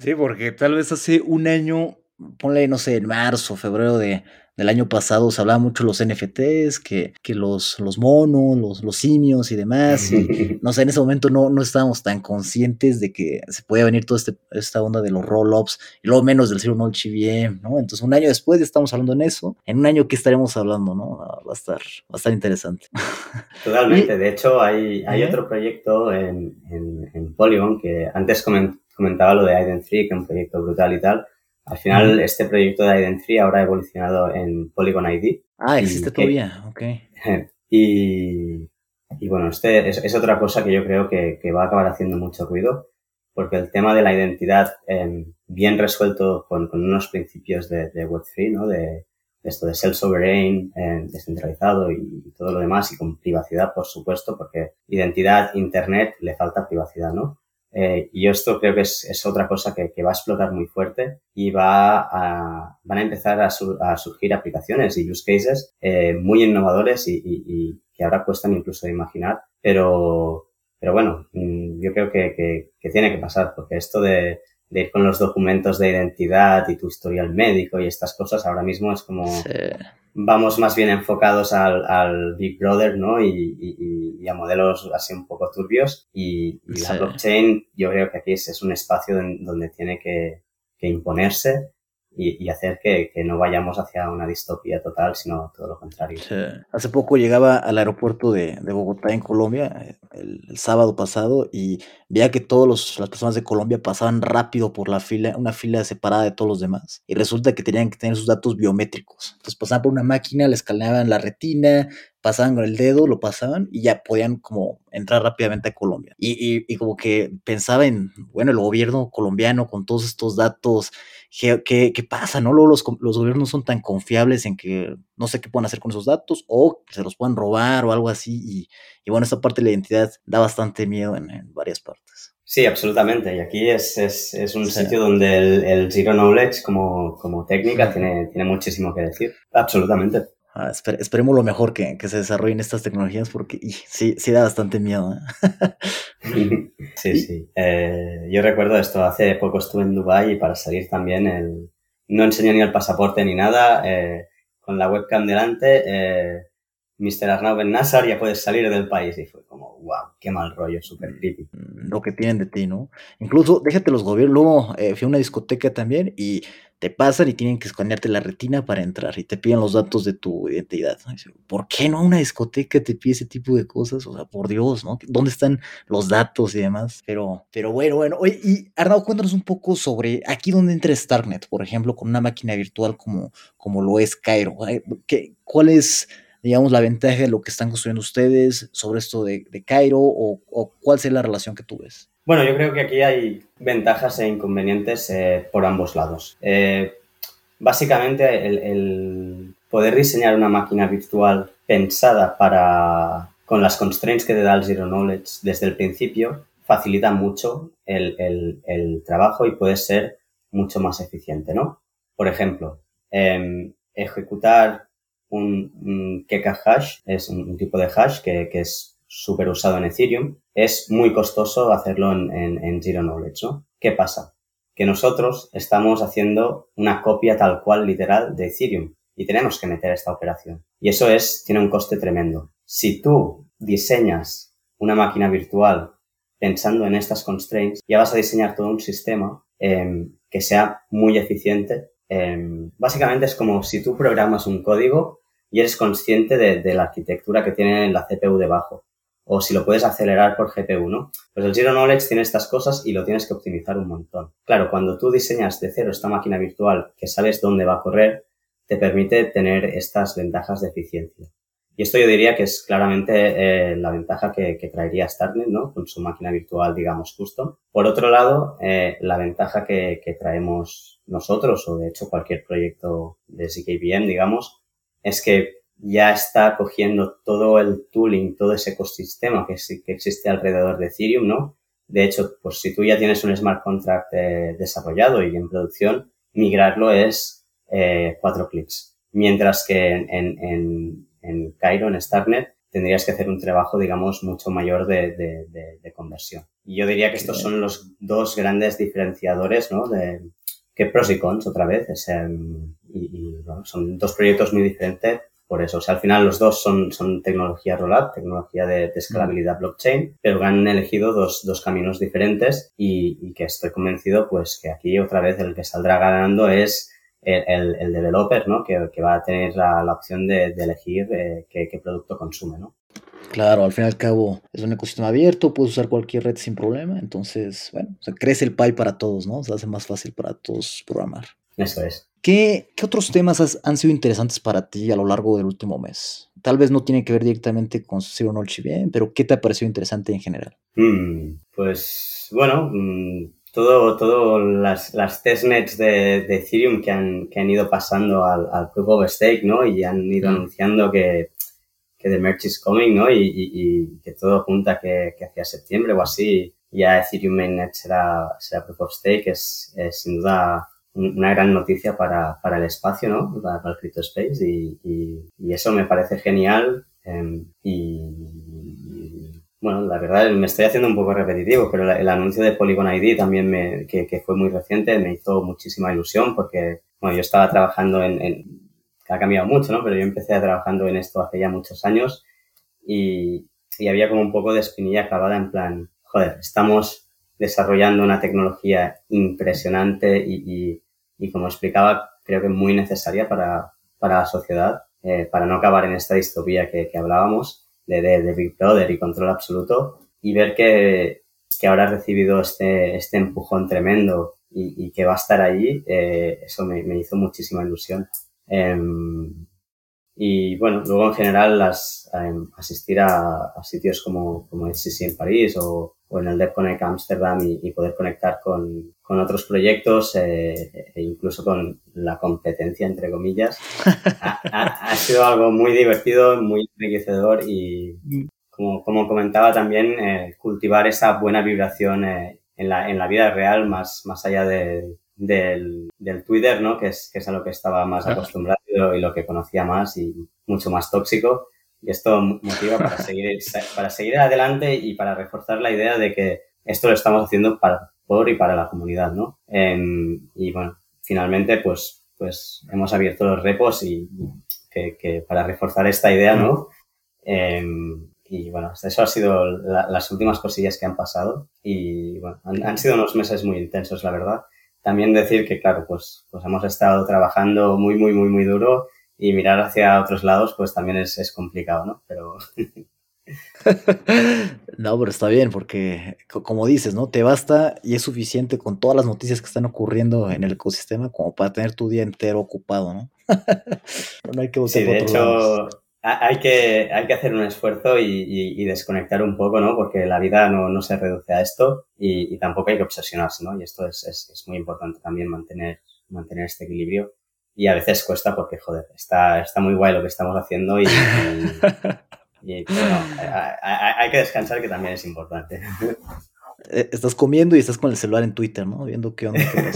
Sí, porque tal vez hace un año, ponle, no sé, en marzo, febrero de, del año pasado, se hablaba mucho de los NFTs, que, que los, los monos, los, los simios y demás. Y no sé, en ese momento no, no estábamos tan conscientes de que se podía venir toda este, esta onda de los roll-ups y luego menos del Zero Knowledge GVM, ¿no? Entonces, un año después estamos hablando en eso. En un año, ¿qué estaremos hablando, no? Ah, Va a estar, va a estar interesante. Totalmente. De hecho, hay, hay ¿Eh? otro proyecto en, en, en Polygon que antes comen- comentaba lo de Aiden 3, que es un proyecto brutal y tal. Al final, este proyecto de 3 ahora ha evolucionado en Polygon ID. Ah, ¿Y existe todavía, ok. Y, y bueno, este es, es otra cosa que yo creo que, que va a acabar haciendo mucho ruido, porque el tema de la identidad eh, bien resuelto con, con unos principios de, de Web3, ¿no? De, de esto de self-sovereign, eh, descentralizado y todo lo demás, y con privacidad, por supuesto, porque identidad, Internet, le falta privacidad, ¿no? Eh, y esto creo que es, es otra cosa que, que, va a explotar muy fuerte y va a, van a empezar a, sur, a surgir aplicaciones y use cases eh, muy innovadores y, que ahora cuestan incluso de imaginar, pero, pero bueno, mm, yo creo que, que, tiene que pasar porque esto de, ir con los documentos de identidad y tu historial médico y estas cosas ahora mismo es como... vamos más bien enfocados al, al Big Brother, ¿no? Y, y, y, a modelos así un poco turbios. Y, y sí. la blockchain, yo creo que aquí es, es un espacio donde tiene que, que imponerse y, y hacer que, que, no vayamos hacia una distopía total, sino todo lo contrario. Sí. Hace poco llegaba al aeropuerto de, de Bogotá, en Colombia, el, el, sábado pasado, y veía que todas las personas de Colombia pasaban rápido por la fila, una fila separada de todos los demás. Y resulta que tenían que tener sus datos biométricos. Entonces pasaban por una máquina, le escaneaban la retina, pasaban con el dedo, lo pasaban y ya podían como entrar rápidamente a Colombia. Y, y, y como que pensaba en, bueno, el gobierno colombiano con todos estos datos, ¿qué, qué, qué pasa? ¿No? Luego los, los, gobiernos son tan confiables en que no sé qué pueden hacer con esos datos o se los pueden robar o algo así. Y, y bueno, esta parte de la identidad da bastante miedo en, en varias partes. Sí, absolutamente. Y aquí es, es, es un sí. sitio donde el, el, Zero Knowledge como, como técnica sí. tiene, tiene muchísimo que decir. Absolutamente. Ah, esper esperemos lo mejor que, que, se desarrollen estas tecnologías porque y, sí, sí da bastante miedo. ¿eh? sí, sí. Eh, yo recuerdo esto, hace poco estuve en Dubai y para salir también el, no enseñé ni el pasaporte ni nada, eh, con la webcam delante, eh, Mr. Arnau Ben Nassar, ya puedes salir del país. Y fue como, wow, qué mal rollo, súper creepy. Lo que tienen de ti, ¿no? Incluso, déjate los gobiernos, luego eh, fui a una discoteca también y te pasan y tienen que escanearte la retina para entrar y te piden los datos de tu identidad. ¿Por qué no una discoteca te pide ese tipo de cosas? O sea, por Dios, ¿no? ¿Dónde están los datos y demás? Pero, pero bueno, bueno. Oye, y Arnau, cuéntanos un poco sobre aquí donde entra Starknet, por ejemplo, con una máquina virtual como, como lo es Cairo. ¿Qué, ¿Cuál es digamos, la ventaja de lo que están construyendo ustedes sobre esto de, de Cairo o, o, cuál sería la relación que tú ves? Bueno, yo creo que aquí hay ventajas e inconvenientes eh, por ambos lados. Eh, básicamente, el, el, poder diseñar una máquina virtual pensada para, con las constraints que te da el Zero Knowledge desde el principio, facilita mucho el, el, el trabajo y puede ser mucho más eficiente, ¿no? Por ejemplo, eh, ejecutar un, un Keka hash, es un, tipo de hash que, que es súper usado en Ethereum, es muy costoso hacerlo en, en, en, Zero Knowledge, ¿no? ¿Qué pasa? Que nosotros estamos haciendo una copia tal cual literal de Ethereum y tenemos que meter esta operación. Y eso es, tiene un coste tremendo. Si tú diseñas una máquina virtual pensando en estas constraints, ya vas a diseñar todo un sistema eh, que sea muy eficiente eh, básicamente es como si tú programas un código y eres consciente de, de, la arquitectura que tiene la CPU debajo. O si lo puedes acelerar por GPU, ¿no? Pues el Zero Knowledge tiene estas cosas y lo tienes que optimizar un montón. Claro, cuando tú diseñas de cero esta máquina virtual que sabes dónde va a correr, te permite tener estas ventajas de eficiencia. Y esto yo diría que es claramente eh, la ventaja que, que, traería Starnet, ¿no? Con su máquina virtual, digamos, justo. Por otro lado, eh, la ventaja que, que, traemos nosotros, o de hecho cualquier proyecto de ZKVM, digamos, es que ya está cogiendo todo el tooling, todo ese ecosistema que, que existe alrededor de Ethereum, ¿no? De hecho, pues si tú ya tienes un smart contract eh, desarrollado y en producción, migrarlo es eh, cuatro clics. Mientras que en, en, en, Cairo, en Starnet, tendrías que hacer un trabajo, digamos, mucho mayor de, de, de, conversión. Y yo diría que estos son los dos grandes diferenciadores, ¿no? De, que pros y cons, otra vez. Es, em, y, bueno, son dos proyectos muy diferentes por eso. O sea, al final los dos son, son tecnología rollup, tecnología de, escalabilidad blockchain, pero han elegido dos, dos caminos diferentes y, y, que estoy convencido pues que aquí otra vez el que saldrá ganando es el, el, developer, ¿no? Que, que, va a tener la, la opción de, de elegir eh, qué, qué, producto consume, ¿no? Claro, al fin y al cabo es un ecosistema abierto, puedes usar cualquier red sin problema, entonces, bueno, o sea, crece el pie para todos, ¿no? Se hace más fácil para todos programar. Eso es. ¿Qué, qué otros temas han sido interesantes para ti a lo largo del último mes? Tal vez no tiene que ver directamente con Zero Knowledge bien, pero ¿qué te ha parecido interesante en general? Mm, pues, bueno, mm, todo, todo las, las testnets de, de, Ethereum que han, que han ido pasando al, al Proof of Stake, ¿no? Y han ido mm. anunciando que, que the merge is coming, ¿no? Y, y, y que todo apunta que, que, hacia septiembre o así ya Ethereum Mainnet será, será Proof of Stake, es, es sin duda una gran noticia para, para el espacio, ¿no? Para, para el Crypto Space y, y, y, eso me parece genial eh, y, bueno, la verdad me estoy haciendo un poco repetitivo, pero el anuncio de Polygon ID también me, que, que, fue muy reciente me hizo muchísima ilusión porque, bueno, yo estaba trabajando en, en, ha cambiado mucho, ¿no? Pero yo empecé trabajando en esto hace ya muchos años y, y había como un poco de espinilla clavada en plan, joder, estamos desarrollando una tecnología impresionante y, y y como explicaba, creo que muy necesaria para, para la sociedad, eh, para no acabar en esta distopía que, que hablábamos de, de, de, Big Brother y control absoluto y ver que, que ahora ha recibido este, este empujón tremendo y, y que va a estar allí, eh, eso me, me, hizo muchísima ilusión. Eh, y bueno, luego en general las, em, asistir a, a, sitios como, como HCC en París o, o en el DevConnect Amsterdam y, y, poder conectar con, con otros proyectos eh, e incluso con la competencia, entre comillas, ha, ha, ha, sido algo muy divertido, muy enriquecedor y, como, como comentaba también, eh, cultivar esa buena vibración eh, en, la, en la vida real, más, más allá de, del, del Twitter, ¿no? Que es, que es a lo que estaba más acostumbrado y lo que conocía más y mucho más tóxico. Y esto motiva para seguir, para seguir adelante y para reforzar la idea de que esto lo estamos haciendo para, por y para la comunidad, ¿no? Eh, y bueno, finalmente, pues, pues hemos abierto los repos y que, que para reforzar esta idea, ¿no? Eh, y bueno, eso ha sido la, las últimas cosillas que han pasado y bueno, han, han, sido unos meses muy intensos, la verdad. También decir que, claro, pues, pues hemos estado trabajando muy, muy, muy, muy duro y mirar hacia otros lados pues también es, es complicado, ¿no? Pero... no, pero está bien porque como dices, ¿no? Te basta y es suficiente con todas las noticias que están ocurriendo en el ecosistema como para tener tu día entero ocupado, ¿no? no hay que sí, de hecho, lados. hay que, hay que hacer un esfuerzo y, y, y, desconectar un poco, ¿no? Porque la vida no, no se reduce a esto y, y, tampoco hay que obsesionarse, ¿no? Y esto es, es, es muy importante también mantener, mantener este equilibrio y a veces cuesta porque, joder, está, está muy guay lo que estamos haciendo y, y, y bueno, hay, que descansar que también es importante. Eh, estás comiendo y estás con el celular en Twitter, ¿no? Viendo qué onda. Qué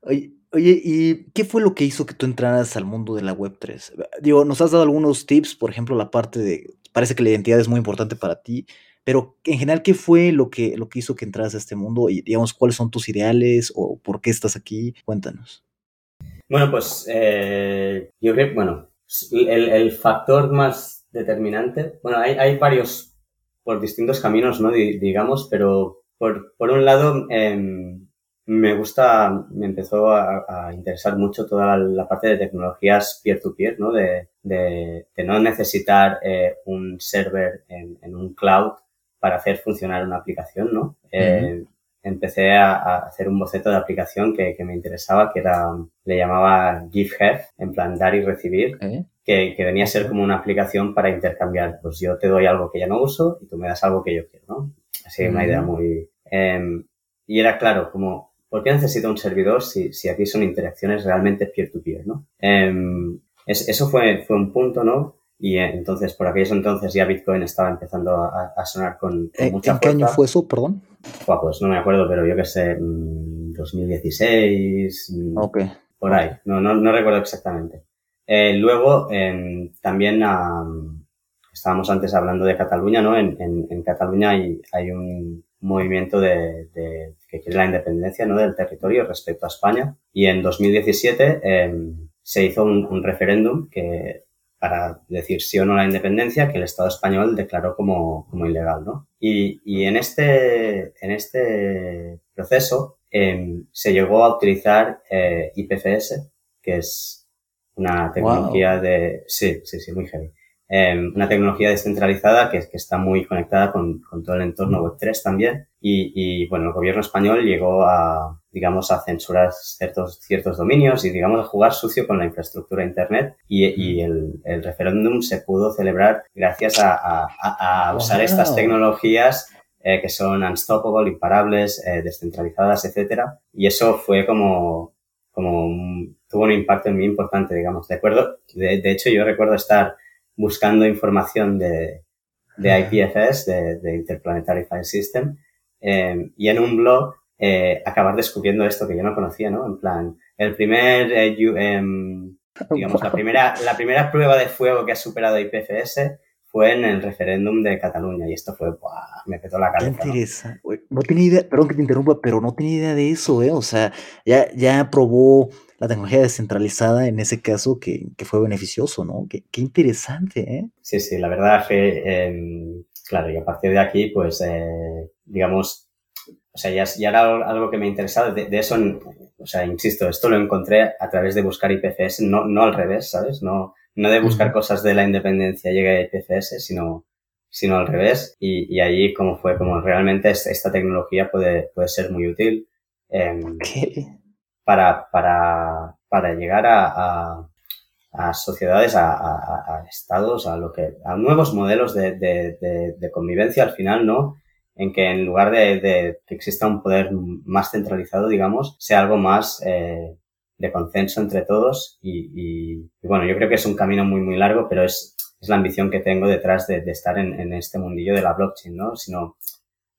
oye, oye, ¿y qué fue lo que hizo que tú entraras al mundo de la Web3? Digo, nos has dado algunos tips, por ejemplo, la parte de, parece que la identidad es muy importante para ti, pero en general, ¿qué fue lo que, lo que hizo que entras a este mundo? Y digamos, ¿cuáles son tus ideales o por qué estás aquí? Cuéntanos. Bueno, pues eh, yo creo, bueno, el, factor más determinante, bueno, hay, hay varios por distintos caminos, ¿no? Digamos, pero por, por un lado, eh, me gusta, me empezó a, interesar mucho toda la, parte de tecnologías peer-to-peer, -peer, ¿no? De, de, no necesitar eh, un server en, un cloud para hacer funcionar una aplicación, ¿no? Uh -huh. eh, empecé a, a, hacer un boceto de aplicación que, que, me interesaba, que era, le llamaba Give Have, en plan dar y recibir. ¿Eh? que, que, venía a ser como una aplicación para intercambiar. Pues yo te doy algo que ya no uso y tú me das algo que yo quiero, ¿no? Así una idea muy... Eh, y era claro, como, ¿por qué necesito un servidor si, si aquí son interacciones realmente peer-to-peer, ¿no? Eh, es, eso fue, fue un punto, ¿no? Y eh, entonces, por aquellos entonces ya Bitcoin estaba empezando a, a sonar con, con ¿En, mucha ¿En qué año fue eso, perdón? Pues no me acuerdo, pero yo qué sé, 2016, Ok. por ahí, no, no, no recuerdo exactamente. Eh, luego, eh, también um, estábamos antes hablando de Cataluña, ¿no? En, en, en Cataluña hay, hay un movimiento de, de, que quiere la independencia, ¿no? Del territorio respecto a España. Y en 2017 eh, se hizo un, un referéndum que para decir sí o no a la independencia que el Estado español declaró como, como ilegal, ¿no? Y, y en este, en este proceso eh, se llegó a utilizar eh, IPFS, que es una tecnología Wow. de, sí, sí, sí, muy heavy. Eh, una tecnología descentralizada que, que está muy conectada con, con todo el entorno Web3 también. Y, y, bueno, el gobierno español llegó a, digamos, a censurar ciertos, ciertos dominios y, digamos, a jugar sucio con la infraestructura Internet. Y, y el, el referéndum se pudo celebrar gracias a, a, a- usar estas tecnologías eh, que son unstoppable, imparables, eh, descentralizadas, etcétera. Y eso fue como, como un- tuvo un impacto muy importante, digamos. De acuerdo, de, de hecho, yo recuerdo estar buscando información de, de IPFS, de, de Interplanetary File System, eh, y en un blog eh, acabar descubriendo esto que yo no conocía, ¿no? En plan, el primer, eh, yu- em, digamos, la primera, la primera prueba de fuego que ha superado IPFS fue en el referéndum de Cataluña y esto fue, ¡buah! me petó la Qué cabeza. ¿no? interesante. Güey, No tenía idea, perdón que te interrumpa, pero no tenía idea de eso, ¿eh? O sea, ya, ya probó la tecnología descentralizada en ese caso que, que fue beneficioso, ¿no? Qué, qué interesante, ¿eh? Sí, sí, la verdad que, eh, claro, y a partir de aquí, pues, eh, digamos, o sea, ya, ya era algo que me interesaba. De, de, eso, o sea, insisto, esto lo encontré a través de buscar IPFS, no, no al revés, ¿sabes? No, no de buscar cosas de la independencia llega a IPFS, sino, sino al revés. Y, y allí como fue, como realmente esta tecnología puede, puede ser muy útil eh, para, para, para llegar a, a a sociedades, a, a, a, estados, a lo que, a nuevos modelos de, de, de, de, convivencia al final, ¿no? En que en lugar de, de, que exista un poder más centralizado, digamos, sea algo más eh, de consenso entre todos y, y, y, bueno, yo creo que es un camino muy, muy largo, pero es, es la ambición que tengo detrás de, de estar en, en, este mundillo de la blockchain, ¿no? Sino,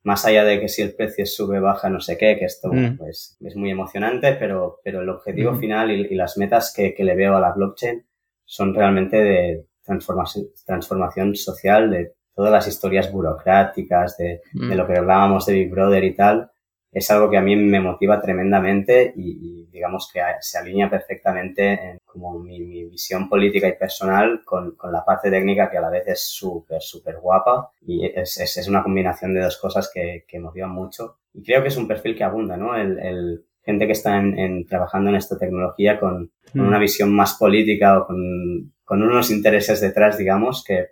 más allá de que si el precio sube, baja, no sé qué, que esto mm. pues es muy emocionante, pero, pero el objetivo mm. final y, y, las metas que, que, le veo a la blockchain son realmente de transformación, transformación social de todas las historias burocráticas, de, mm. de, lo que hablábamos de Big Brother y tal. Es algo que a mí me motiva tremendamente y, y digamos que se alinea perfectamente en como mi, mi visión política y personal con, con, la parte técnica que a la vez es súper, súper guapa y es, es, es, una combinación de dos cosas que, que motivan mucho. Y creo que es un perfil que abunda, ¿no? El, el gente que está en, en, trabajando en esta tecnología con, con, una visión más política o con, con unos intereses detrás, digamos, que,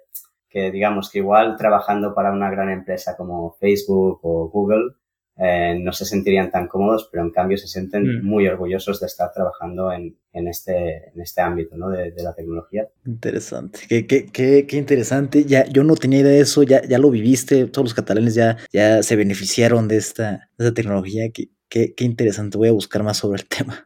que digamos que igual trabajando para una gran empresa como Facebook o Google eh, no se sentirían tan cómodos, pero en cambio se sienten mm. muy orgullosos de estar trabajando en, en, este, en este ámbito ¿no? de, de la tecnología. Interesante, qué, qué, qué, qué, interesante. Ya, yo no tenía idea de eso, ya, ya lo viviste, todos los catalanes ya, ya se beneficiaron de esta, de esta tecnología. Qué, qué, qué interesante, voy a buscar más sobre el tema.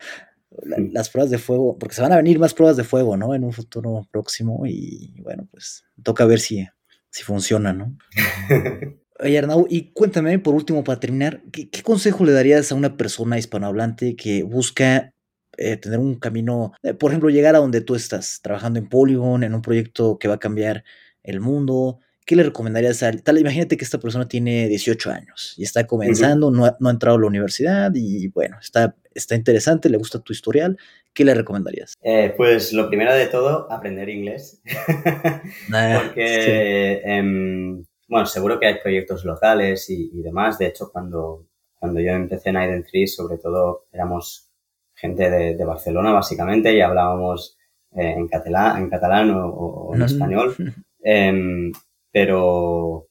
La, las pruebas de fuego, porque se van a venir más pruebas de fuego, ¿no? En un futuro próximo y bueno, pues toca ver si, si funciona, ¿no? Oye, Arnau, y cuéntame, por último, para terminar, ¿qué, qué consejo le darías a una persona hispanohablante que busca eh, tener un camino, eh, por ejemplo, llegar a donde tú estás, trabajando en Polygon, en un proyecto que va a cambiar el mundo? ¿Qué le recomendarías a tal? Imagínate que esta persona tiene 18 años y está comenzando, uh -huh. no, ha, no, ha, entrado a la universidad y bueno, está, está interesante, le gusta tu historial. ¿Qué le recomendarías? Eh, pues lo primero de todo, aprender inglés. ah, Porque, sí. eh, bueno, seguro que hay proyectos locales y, y, demás. De hecho, cuando, cuando yo empecé en Iden Tree, sobre todo éramos gente de, de Barcelona, básicamente, y hablábamos eh, en, catalán, en catalán o, o en uh -huh. español. Em, pero,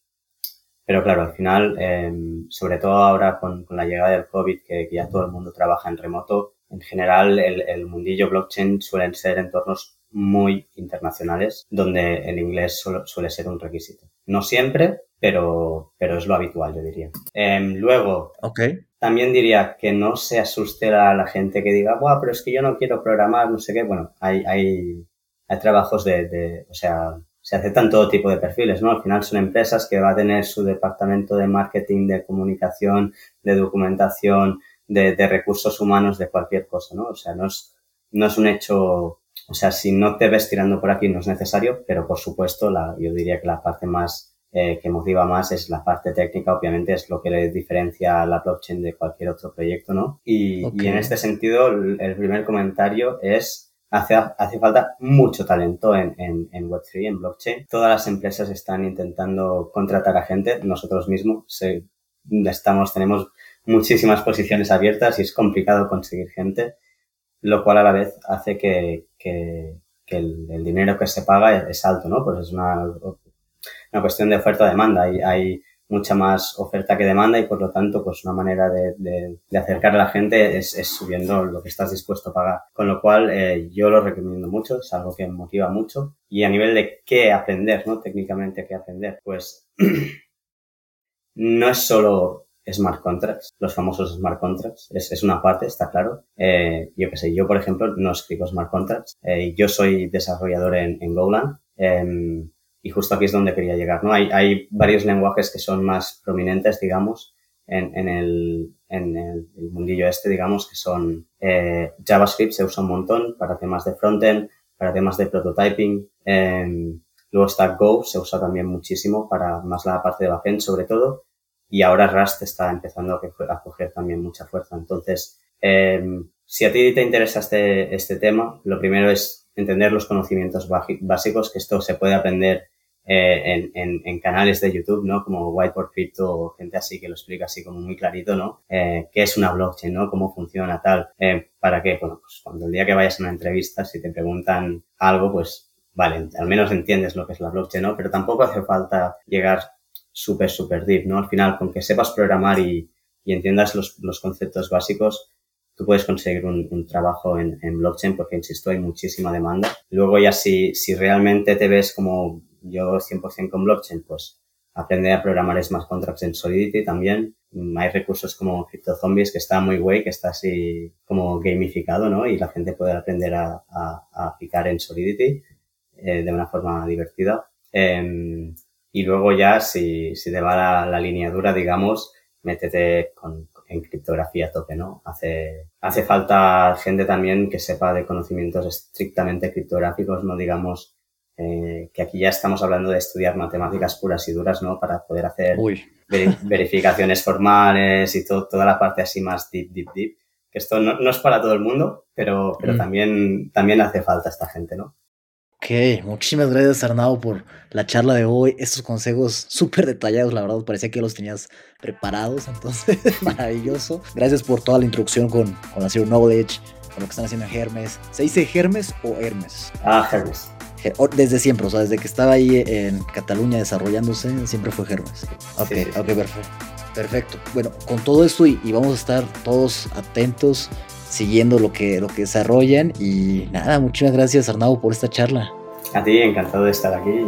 pero claro, al final, eh, sobre todo ahora con, con, la llegada del COVID, que, que, ya todo el mundo trabaja en remoto, en general el, el, mundillo blockchain suelen ser entornos muy internacionales donde el inglés suele ser un requisito. No siempre, pero, pero es lo habitual, yo diría. Em, luego, okay. también diría que no se asuste a la gente que diga, Buah, pero es que yo no quiero programar, no sé qué. Bueno, hay, hay, hay trabajos de, de, o sea, se aceptan todo tipo de perfiles, ¿no? Al final son empresas que va a tener su departamento de marketing, de comunicación, de documentación, de, de recursos humanos, de cualquier cosa, ¿no? O sea, no es, no es un hecho o sea, si no te ves tirando por aquí no es necesario, pero por supuesto, la, yo diría que la parte más eh, que motiva más es la parte técnica, obviamente es lo que le diferencia a la blockchain de cualquier otro proyecto, ¿no? Y, y en este sentido, el primer comentario es Hace, hace, falta mucho talento en, en, en, Web3, en blockchain. Todas las empresas están intentando contratar a gente. Nosotros mismos se, estamos, tenemos muchísimas posiciones abiertas y es complicado conseguir gente lo cual a la vez hace que, que, que el, el, dinero que se paga es, alto, ¿no? Pues es una, una cuestión de oferta-demanda. Hay, hay mucha más oferta que demanda y por lo tanto, pues una manera de, de, de acercar a la gente es, es, subiendo lo que estás dispuesto a pagar. Con lo cual, eh, yo lo recomiendo mucho, es algo que motiva mucho. Y a nivel de qué aprender, ¿no? Técnicamente, qué aprender, pues no es solo smart contracts, los famosos smart contracts. Es, es una parte, está claro. Eh, yo qué sé, yo por ejemplo no escribo smart contracts. Eh, yo soy desarrollador en, en Golang. Eh, y justo aquí es donde quería llegar, ¿no? Hay, hay varios lenguajes que son más prominentes, digamos, en, en, el, en el, el, mundillo este, digamos, que son eh, JavaScript se usa un montón para temas de frontend, para temas de prototyping. Eh, luego está Go, se usa también muchísimo para más la parte de backend sobre todo y ahora Rust está empezando a coger también mucha fuerza. Entonces, eh, si a ti te interesa este, este tema, lo primero es entender los conocimientos básicos, que esto se puede aprender eh, en, en, en, canales de YouTube, ¿no? Como Whiteboard Crypto o gente así que lo explica así como muy clarito, ¿no? Eh, ¿Qué es una blockchain, ¿no? ¿Cómo funciona tal? Eh, ¿Para qué? Bueno, pues cuando el día que vayas a una entrevista, si te preguntan algo, pues vale, al menos entiendes lo que es la blockchain, ¿no? Pero tampoco hace falta llegar súper, súper deep, ¿no? Al final, con que sepas programar y, y entiendas los, los, conceptos básicos, tú puedes conseguir un, un trabajo en, en, blockchain porque, insisto, hay muchísima demanda. Luego ya si, si realmente te ves como yo 100% con blockchain, pues aprender a programar smart contracts en Solidity también. Hay recursos como CryptoZombies que está muy guay, que está así como gamificado, ¿no? Y la gente puede aprender a, a, a aplicar en Solidity eh, de una forma divertida. Eh, y luego ya, si, si te va la, la lineadura, digamos, métete con, en criptografía a tope, ¿no? Hace, hace falta gente también que sepa de conocimientos estrictamente criptográficos, no digamos eh, que aquí ya estamos hablando de estudiar matemáticas puras y duras, ¿no? Para poder hacer ver, verificaciones formales y to, toda la parte así más deep, deep, deep. Que esto no, no es para todo el mundo, pero, pero mm. también, también hace falta esta gente, ¿no? Ok, muchísimas gracias Arnau por la charla de hoy, estos consejos súper detallados, la verdad parecía que los tenías preparados, entonces maravilloso. Gracias por toda la introducción con, con la Zero Knowledge, con lo que están haciendo en Hermes. ¿Se dice Hermes o Hermes? Ah, Hermes. Desde siempre, o sea, desde que estaba ahí en Cataluña desarrollándose, siempre fue Hermes. Ok, sí, sí. ok, perfecto. Perfecto. Bueno, con todo esto y, y vamos a estar todos atentos siguiendo lo que, lo que desarrollan. Y nada, muchas gracias Arnau por esta charla. A ti, encantado de estar aquí y